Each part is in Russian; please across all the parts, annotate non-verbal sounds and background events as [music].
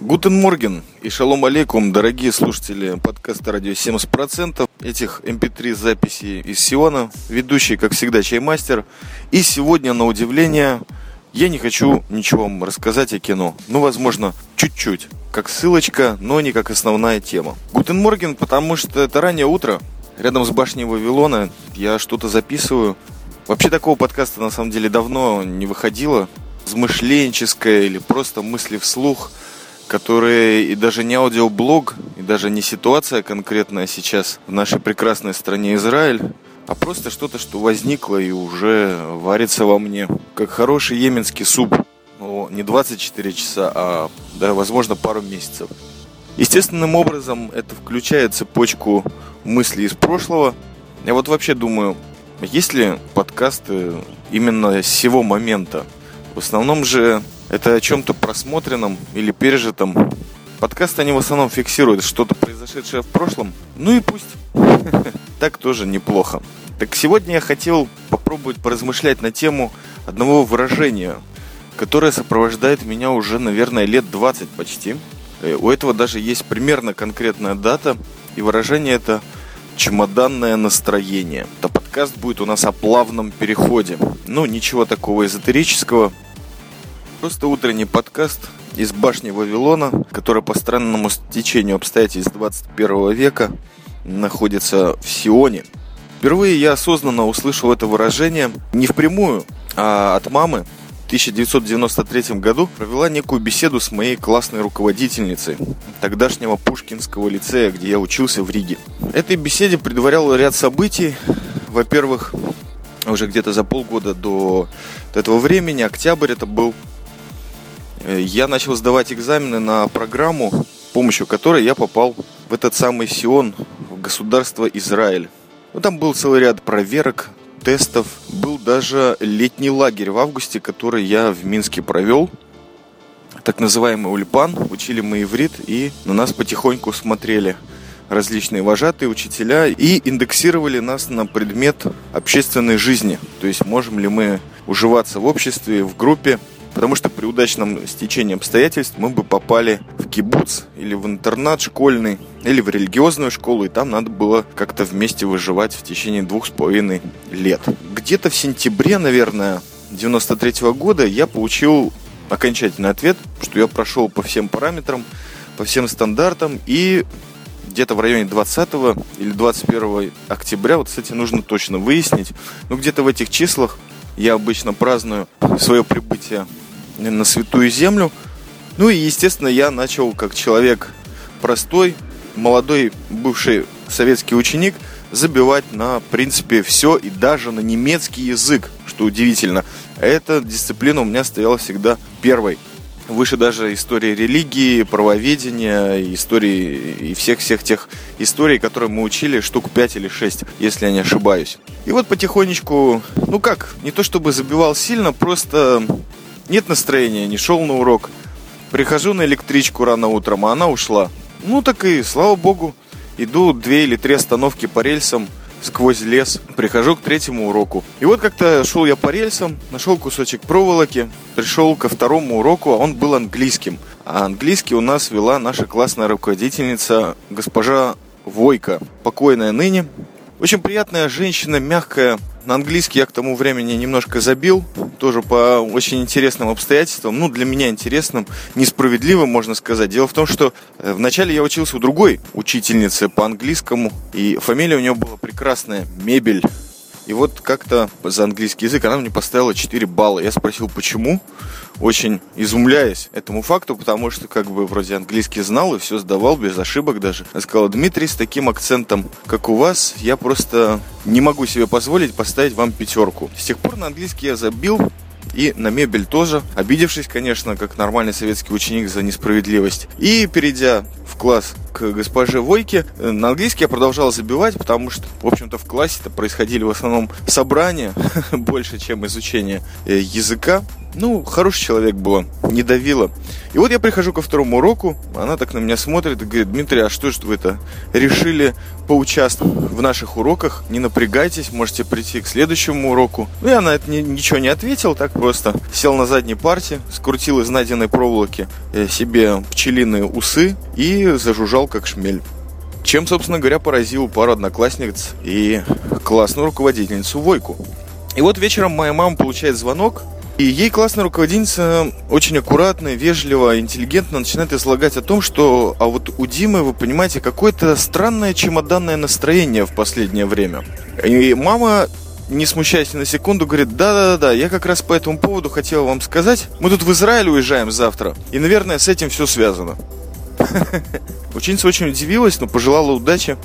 Guten Morgen и шалом алейкум, дорогие слушатели подкаста «Радио 70%» этих mp3 эм записей из Сиона, ведущий, как всегда, Чаймастер. И сегодня, на удивление, я не хочу ничего вам рассказать о кино. Ну, возможно, чуть-чуть, как ссылочка, но не как основная тема. Guten Morgen, потому что это раннее утро, рядом с башней Вавилона, я что-то записываю. Вообще такого подкаста, на самом деле, давно не выходило. Размышленческое или просто мысли вслух – которые и даже не аудиоблог, и даже не ситуация конкретная сейчас в нашей прекрасной стране Израиль, а просто что-то, что возникло и уже варится во мне, как хороший йеменский суп. Ну, не 24 часа, а, да, возможно, пару месяцев. Естественным образом это включает цепочку мыслей из прошлого. Я вот вообще думаю, есть ли подкасты именно с сего момента? В основном же это о чем-то просмотренном или пережитом. Подкасты они в основном фиксируют что-то произошедшее в прошлом. Ну и пусть. [laughs] Так тоже неплохо. Так сегодня я хотел попробовать поразмышлять на тему одного выражения, которое сопровождает меня уже, наверное, лет 20 почти. Э, у этого даже есть примерно конкретная дата, и выражение это чемоданное настроение. То подкаст будет у нас о плавном переходе. Ну, ничего такого эзотерического, Просто утренний подкаст из башни Вавилона, который по странному стечению обстоятельств 21 века находится в Сионе. Впервые я осознанно услышал это выражение не впрямую, а от мамы. В 1993 году провела некую беседу с моей классной руководительницей тогдашнего Пушкинского лицея, где я учился в Риге. Этой беседе предварял ряд событий. Во-первых, уже где-то за полгода до этого времени, октябрь это был, я начал сдавать экзамены на программу, помощью которой я попал в этот самый Сион, в государство Израиль. Ну, там был целый ряд проверок, тестов. Был даже летний лагерь в августе, который я в Минске провел. Так называемый ульпан. Учили мы иврит и на нас потихоньку смотрели различные вожатые, учителя и индексировали нас на предмет общественной жизни. То есть можем ли мы уживаться в обществе, в группе, Потому что при удачном стечении обстоятельств мы бы попали в кибуц или в интернат школьный, или в религиозную школу, и там надо было как-то вместе выживать в течение двух с половиной лет. Где-то в сентябре, наверное, 93 -го года я получил окончательный ответ, что я прошел по всем параметрам, по всем стандартам, и где-то в районе 20 или 21 октября, вот, кстати, нужно точно выяснить, но где-то в этих числах я обычно праздную свое прибытие на Святую Землю. Ну и, естественно, я начал как человек простой, молодой, бывший советский ученик, забивать на, принципе, все и даже на немецкий язык, что удивительно. Эта дисциплина у меня стояла всегда первой. Выше даже истории религии, правоведения, истории и всех-всех тех историй, которые мы учили, штук 5 или 6, если я не ошибаюсь. И вот потихонечку, ну как, не то чтобы забивал сильно, просто нет настроения, не шел на урок. Прихожу на электричку рано утром, а она ушла. Ну так и, слава богу, иду две или три остановки по рельсам сквозь лес. Прихожу к третьему уроку. И вот как-то шел я по рельсам, нашел кусочек проволоки, пришел ко второму уроку, а он был английским. А английский у нас вела наша классная руководительница госпожа Войка, покойная ныне. Очень приятная женщина, мягкая, на английский я к тому времени немножко забил, тоже по очень интересным обстоятельствам, ну, для меня интересным, несправедливым, можно сказать. Дело в том, что э, вначале я учился у другой учительницы по английскому, и фамилия у нее была прекрасная, Мебель. И вот как-то за английский язык она мне поставила 4 балла. Я спросил, почему, очень изумляясь этому факту, потому что как бы вроде английский знал и все сдавал без ошибок даже. Она сказала, Дмитрий, с таким акцентом, как у вас, я просто не могу себе позволить поставить вам пятерку. С тех пор на английский я забил, и на мебель тоже, обидевшись, конечно, как нормальный советский ученик за несправедливость. И перейдя в класс к госпоже Войке. На английский я продолжал забивать, потому что, в общем-то, в классе-то происходили в основном собрания [laughs] больше, чем изучение э, языка. Ну, хороший человек была, не давила. И вот я прихожу ко второму уроку, она так на меня смотрит и говорит, Дмитрий, а что же вы это решили поучаствовать в наших уроках? Не напрягайтесь, можете прийти к следующему уроку. Ну, я на это ни, ничего не ответил, так просто сел на задней парте, скрутил из найденной проволоки э, себе пчелиные усы и зажужжал как шмель. Чем, собственно говоря, поразил пару одноклассниц и классную руководительницу Войку. И вот вечером моя мама получает звонок и ей классная руководительница очень аккуратно, вежливо, интеллигентно начинает излагать о том, что а вот у Димы, вы понимаете, какое-то странное чемоданное настроение в последнее время. И мама не смущаясь ни на секунду, говорит, да-да-да, я как раз по этому поводу хотела вам сказать. Мы тут в Израиль уезжаем завтра, и, наверное, с этим все связано. [laughs] Ученица очень удивилась, но пожелала удачи.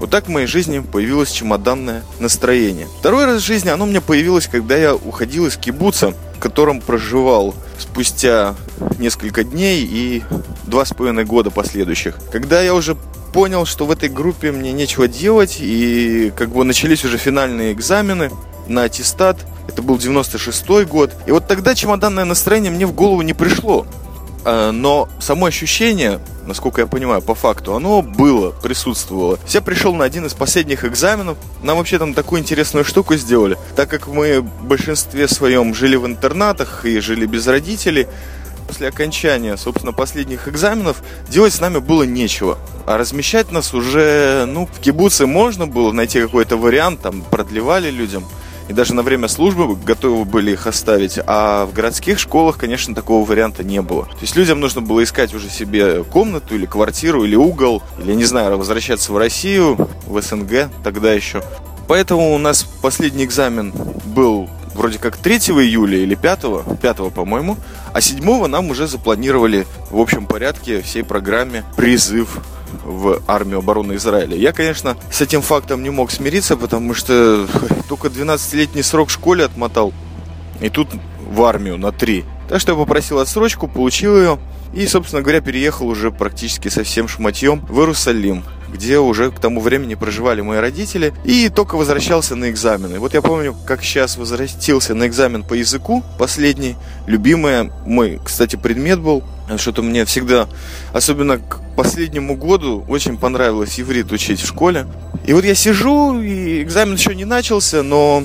Вот так в моей жизни появилось чемоданное настроение. Второй раз в жизни оно у меня появилось, когда я уходил из кибуца котором проживал спустя несколько дней и два с половиной года последующих. Когда я уже понял, что в этой группе мне нечего делать, и как бы начались уже финальные экзамены на аттестат, это был 96 год, и вот тогда чемоданное настроение мне в голову не пришло. Э, но само ощущение, насколько я понимаю, по факту, оно было, присутствовало. Я пришел на один из последних экзаменов. Нам вообще там такую интересную штуку сделали. Так как мы в большинстве своем жили в интернатах и жили без родителей, после окончания, собственно, последних экзаменов делать с нами было нечего. А размещать нас уже, ну, в кибуце можно было найти какой-то вариант, там, продлевали людям – и даже на время службы готовы были их оставить. А в городских школах, конечно, такого варианта не было. То есть людям нужно было искать уже себе комнату или квартиру, или угол, или, не знаю, возвращаться в Россию, в СНГ тогда еще. Поэтому у нас последний экзамен был вроде как 3 июля или 5, 5 по-моему, а 7 нам уже запланировали в общем порядке всей программе призыв в армию обороны Израиля. Я, конечно, с этим фактом не мог смириться, потому что только 12-летний срок в школе отмотал. И тут в армию на 3. Так что я попросил отсрочку, получил ее. И, собственно говоря, переехал уже практически со всем шматьем в Иерусалим, где уже к тому времени проживали мои родители, и только возвращался на экзамены. Вот я помню, как сейчас возвратился на экзамен по языку, последний, любимый мой, кстати, предмет был, что-то мне всегда, особенно к последнему году, очень понравилось иврит учить в школе. И вот я сижу, и экзамен еще не начался, но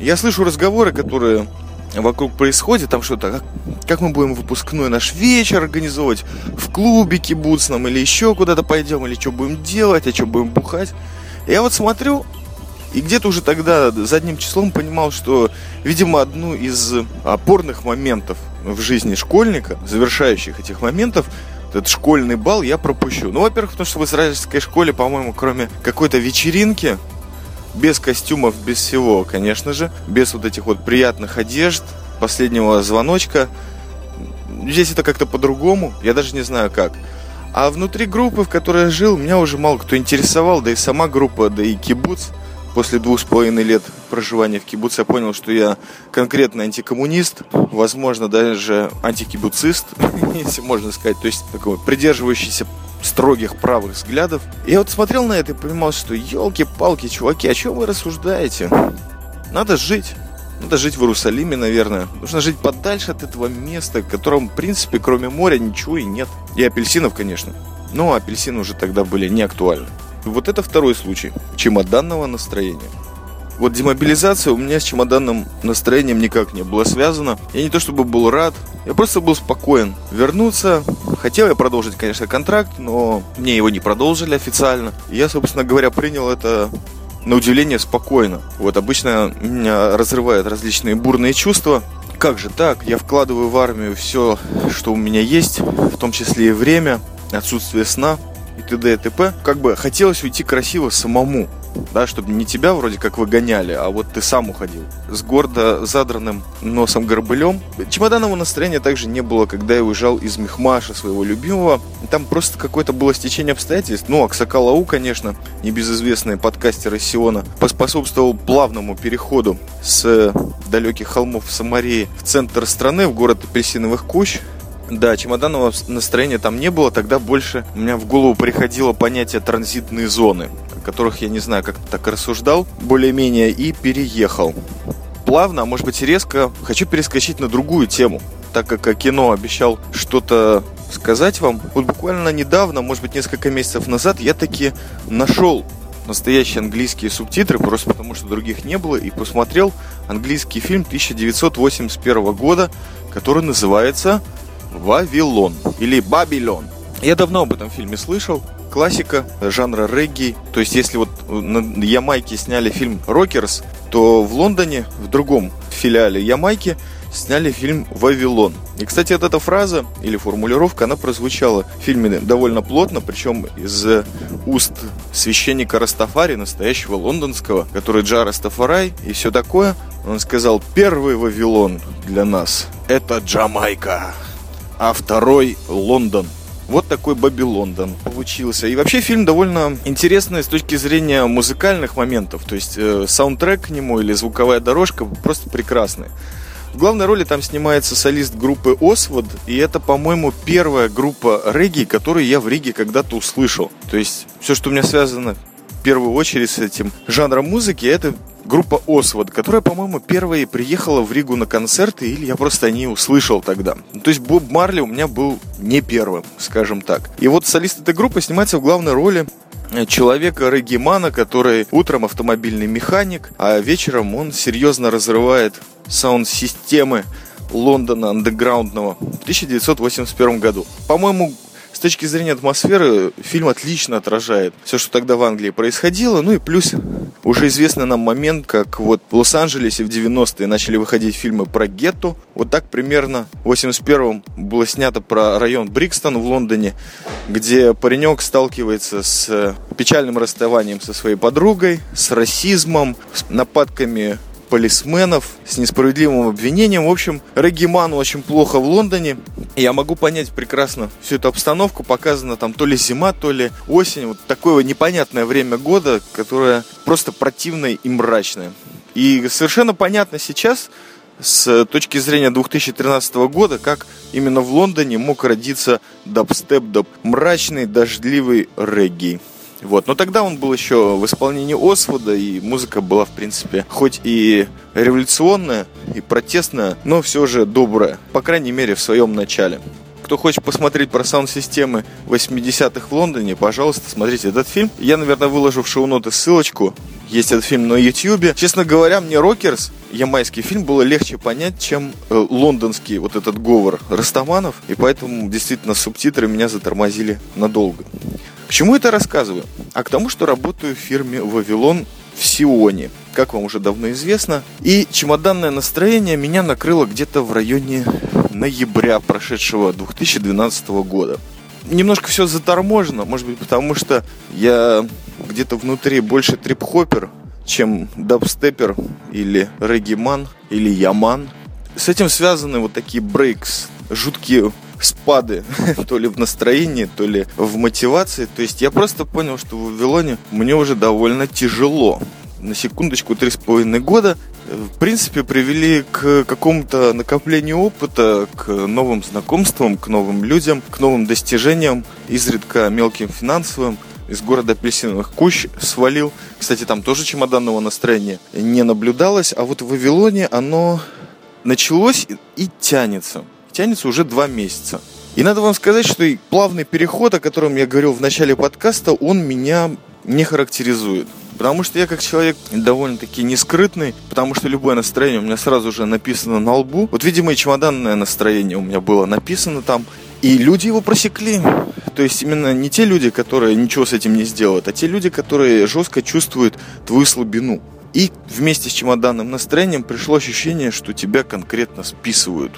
я слышу разговоры, которые вокруг происходит, там что-то, как, как мы будем выпускной наш вечер организовывать, в клубе кибуцном или еще куда-то пойдем, или что будем делать, а что будем бухать. Я вот смотрю, и где-то уже тогда задним числом понимал, что, видимо, одну из опорных моментов в жизни школьника, завершающих этих моментов, этот школьный бал я пропущу. Ну, во-первых, потому что в израильской школе, по-моему, кроме какой-то вечеринки, без костюмов, без всего, конечно же, без вот этих вот приятных одежд, последнего звоночка. Здесь это как-то по-другому, я даже не знаю как. А внутри группы, в которой я жил, меня уже мало кто интересовал, да и сама группа, да и кибуц. После двух с половиной лет проживания в кибуце я понял, что я конкретно антикоммунист, возможно, даже антикибуцист, [laughs] если можно сказать. То есть такой придерживающийся строгих правых взглядов. Я вот смотрел на это и понимал, что елки-палки, чуваки, о чем вы рассуждаете? Надо жить. Надо жить в Иерусалиме, наверное. Нужно жить подальше от этого места, в котором, в принципе, кроме моря ничего и нет. И апельсинов, конечно. Но апельсины уже тогда были не актуальны. Вот это второй случай чемоданного настроения. Вот демобилизация у меня с чемоданным настроением никак не была связана. Я не то чтобы был рад, я просто был спокоен. Вернуться, хотел я продолжить, конечно, контракт, но мне его не продолжили официально. Я, собственно говоря, принял это на удивление спокойно. Вот обычно меня разрывают различные бурные чувства. Как же так? Я вкладываю в армию все, что у меня есть, в том числе и время, отсутствие сна и т.д. и т.п. Как бы хотелось уйти красиво самому да, чтобы не тебя вроде как выгоняли, а вот ты сам уходил. С гордо задранным носом горбылем. Чемоданного настроения также не было, когда я уезжал из Мехмаша, своего любимого. Там просто какое-то было стечение обстоятельств. Ну, Аксакалау, конечно, небезызвестный подкастер из Сиона, поспособствовал плавному переходу с далеких холмов Самарии в центр страны, в город апельсиновых кущ, Да, чемоданного настроения там не было, тогда больше у меня в голову приходило понятие транзитные зоны, о которых я не знаю, как так рассуждал, более-менее, и переехал. Плавно, а может быть резко, хочу перескочить на другую тему, так как кино обещал что-то сказать вам. Вот буквально недавно, может быть несколько месяцев назад, я таки нашел настоящие английские субтитры, просто потому что других не было, и посмотрел английский фильм 1981 года, который называется Вавилон или Babylon. Я давно об этом фильме слышал. Классика жанра регги. То есть, если вот на Ямайке сняли фильм «Rockers», то в Лондоне, в другом филиале Ямайки, сняли фильм «Вавилон». И, кстати, вот эта фраза или формулировка, она прозвучала в фильме довольно плотно, причем из уст священника Растафари, настоящего лондонского, который Джа Растафарай и все такое. Он сказал, первый Вавилон для нас – это Джамайка а второй Лондон. Вот такой Бобби Лондон получился. И вообще фильм довольно интересный с точки зрения музыкальных моментов. То есть э, саундтрек к нему или звуковая дорожка просто прекрасная. В главной роли там снимается солист группы Освод, и это, по-моему, первая группа регги, которую я в Риге когда-то услышал. То есть все, что у меня связано в первую очередь с этим жанром музыки, это группа Освод, которая, по-моему, первая приехала в Ригу на концерты, или я просто не услышал тогда. То есть Боб Марли у меня был не первым, скажем так. И вот солист этой группы снимается в главной роли человека регимана, который утром автомобильный механик, а вечером он серьезно разрывает саунд-системы Лондона андеграундного в 1981 году. По-моему, с точки зрения атмосферы фильм отлично отражает все, что тогда в Англии происходило. Ну и плюс уже известный нам момент, как вот в Лос-Анджелесе в 90-е начали выходить фильмы про гетто. Вот так примерно в 81-м было снято про район Брикстон в Лондоне, где паренек сталкивается с печальным расставанием со своей подругой, с расизмом, с нападками полисменов с несправедливым обвинением. В общем, reggae man у очень плохо в Лондоне. Я могу понять прекрасно всю эту обстановку. Показано там то ли зима, то ли осень. Вот такое непонятное время года, которое просто противное и мрачное. И совершенно понятно сейчас, с точки зрения 2013 года, как именно в Лондоне мог родиться дабстеп-даб, мрачный, дождливый регги. Вот. Но тогда он был еще в исполнении Освода, и музыка была, в принципе, хоть и революционная, и протестная, но все же добрая, по крайней мере, в своем начале. Кто хочет посмотреть про саунд-системы 80-х в Лондоне, пожалуйста, смотрите этот фильм. Я, наверное, выложу в шоу-ноты ссылочку. Есть этот фильм на YouTube. Честно говоря, мне «Рокерс», ямайский фильм, было легче понять, чем э, лондонский вот этот говор Растаманов. И поэтому, действительно, субтитры меня затормозили надолго. К чему это рассказываю? А к тому, что работаю в фирме «Вавилон» в Сионе, как вам уже давно известно. И чемоданное настроение меня накрыло где-то в районе ноября прошедшего 2012 года. Немножко все заторможено, может быть, потому что я где-то внутри больше трип-хоппер, чем дабстепер или региман или яман. С этим связаны вот такие брейкс, жуткие спады, [laughs] то ли в настроении, то ли в мотивации. То есть я просто понял, что в Вавилоне мне уже довольно тяжело. На секундочку, три с половиной года в принципе, привели к какому-то накоплению опыта, к новым знакомствам, к новым людям, к новым достижениям, изредка мелким финансовым. Из города апельсиновых кущ свалил. Кстати, там тоже чемоданного настроения не наблюдалось, а вот в Вавилоне оно началось и тянется тянется уже два месяца. И надо вам сказать, что и плавный переход, о котором я говорил в начале подкаста, он меня не характеризует. Потому что я как человек довольно-таки нескрытный, потому что любое настроение у меня сразу же написано на лбу. Вот, видимо, и чемоданное настроение у меня было написано там. И люди его просекли. То есть именно не те люди, которые ничего с этим не сделают, а те люди, которые жестко чувствуют твою слабину. И вместе с чемоданным настроением пришло ощущение, что тебя конкретно списывают.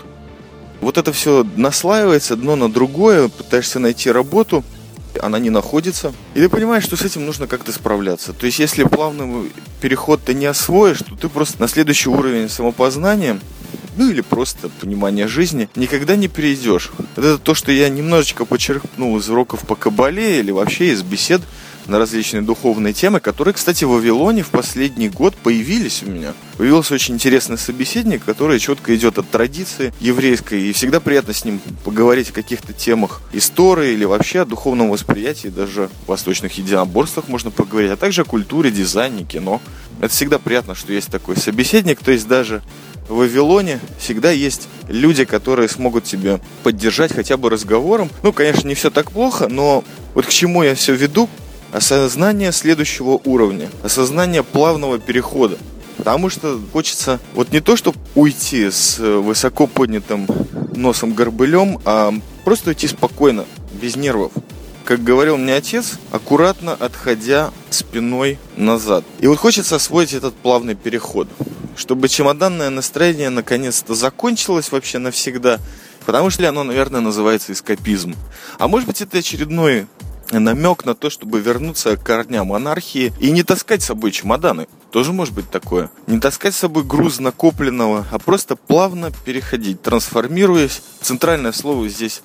Вот это все наслаивается одно на другое, пытаешься найти работу, она не находится. И ты понимаешь, что с этим нужно как-то справляться. То есть, если плавный переход ты не освоишь, то ты просто на следующий уровень самопознания ну или просто понимания жизни, никогда не перейдешь. Это то, что я немножечко подчеркнул из уроков по кабале или вообще из бесед на различные духовные темы, которые, кстати, в Вавилоне в последний год появились у меня. Появился очень интересный собеседник, который четко идет от традиции еврейской, и всегда приятно с ним поговорить о каких-то темах истории или вообще о духовном восприятии, даже о восточных единоборствах можно поговорить, а также о культуре, дизайне, кино. Это всегда приятно, что есть такой собеседник, то есть даже в Вавилоне всегда есть люди, которые смогут тебя поддержать хотя бы разговором. Ну, конечно, не все так плохо, но вот к чему я все веду? Осознание следующего уровня, осознание плавного перехода. Потому что хочется вот не то, чтобы уйти с высоко поднятым носом горбылем, а просто уйти спокойно, без нервов. Как говорил мне отец, аккуратно отходя спиной назад. И вот хочется освоить этот плавный переход чтобы чемоданное настроение наконец-то закончилось вообще навсегда, потому что оно, наверное, называется эскапизм. А может быть, это очередной намек на то, чтобы вернуться к корням анархии и не таскать с собой чемоданы. Тоже может быть такое. Не таскать с собой груз накопленного, а просто плавно переходить, трансформируясь. Центральное слово здесь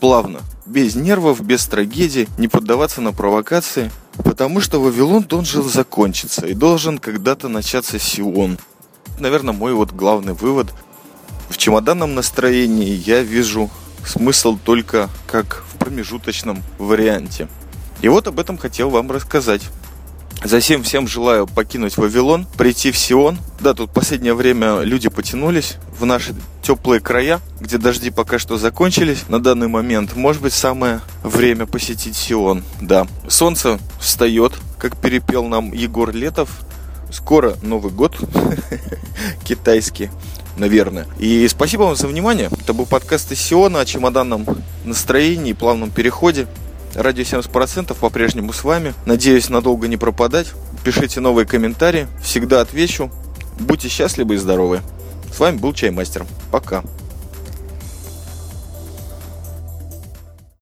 плавно. Без нервов, без трагедий, не поддаваться на провокации. Потому что Вавилон должен закончиться и должен когда-то начаться Сион наверное, мой вот главный вывод. В чемоданном настроении я вижу смысл только как в промежуточном варианте. И вот об этом хотел вам рассказать. Затем всем желаю покинуть Вавилон, прийти в Сион. Да, тут последнее время люди потянулись в наши теплые края, где дожди пока что закончились на данный момент. Может быть, самое время посетить Сион. Да, солнце встает, как перепел нам Егор Летов. Скоро Новый год [laughs] китайский, наверное. И спасибо вам за внимание. Это был подкаст из Сиона о чемоданном настроении и плавном переходе. Радио 70% по-прежнему с вами. Надеюсь, надолго не пропадать. Пишите новые комментарии. Всегда отвечу. Будьте счастливы и здоровы. С вами был Чаймастер. Пока.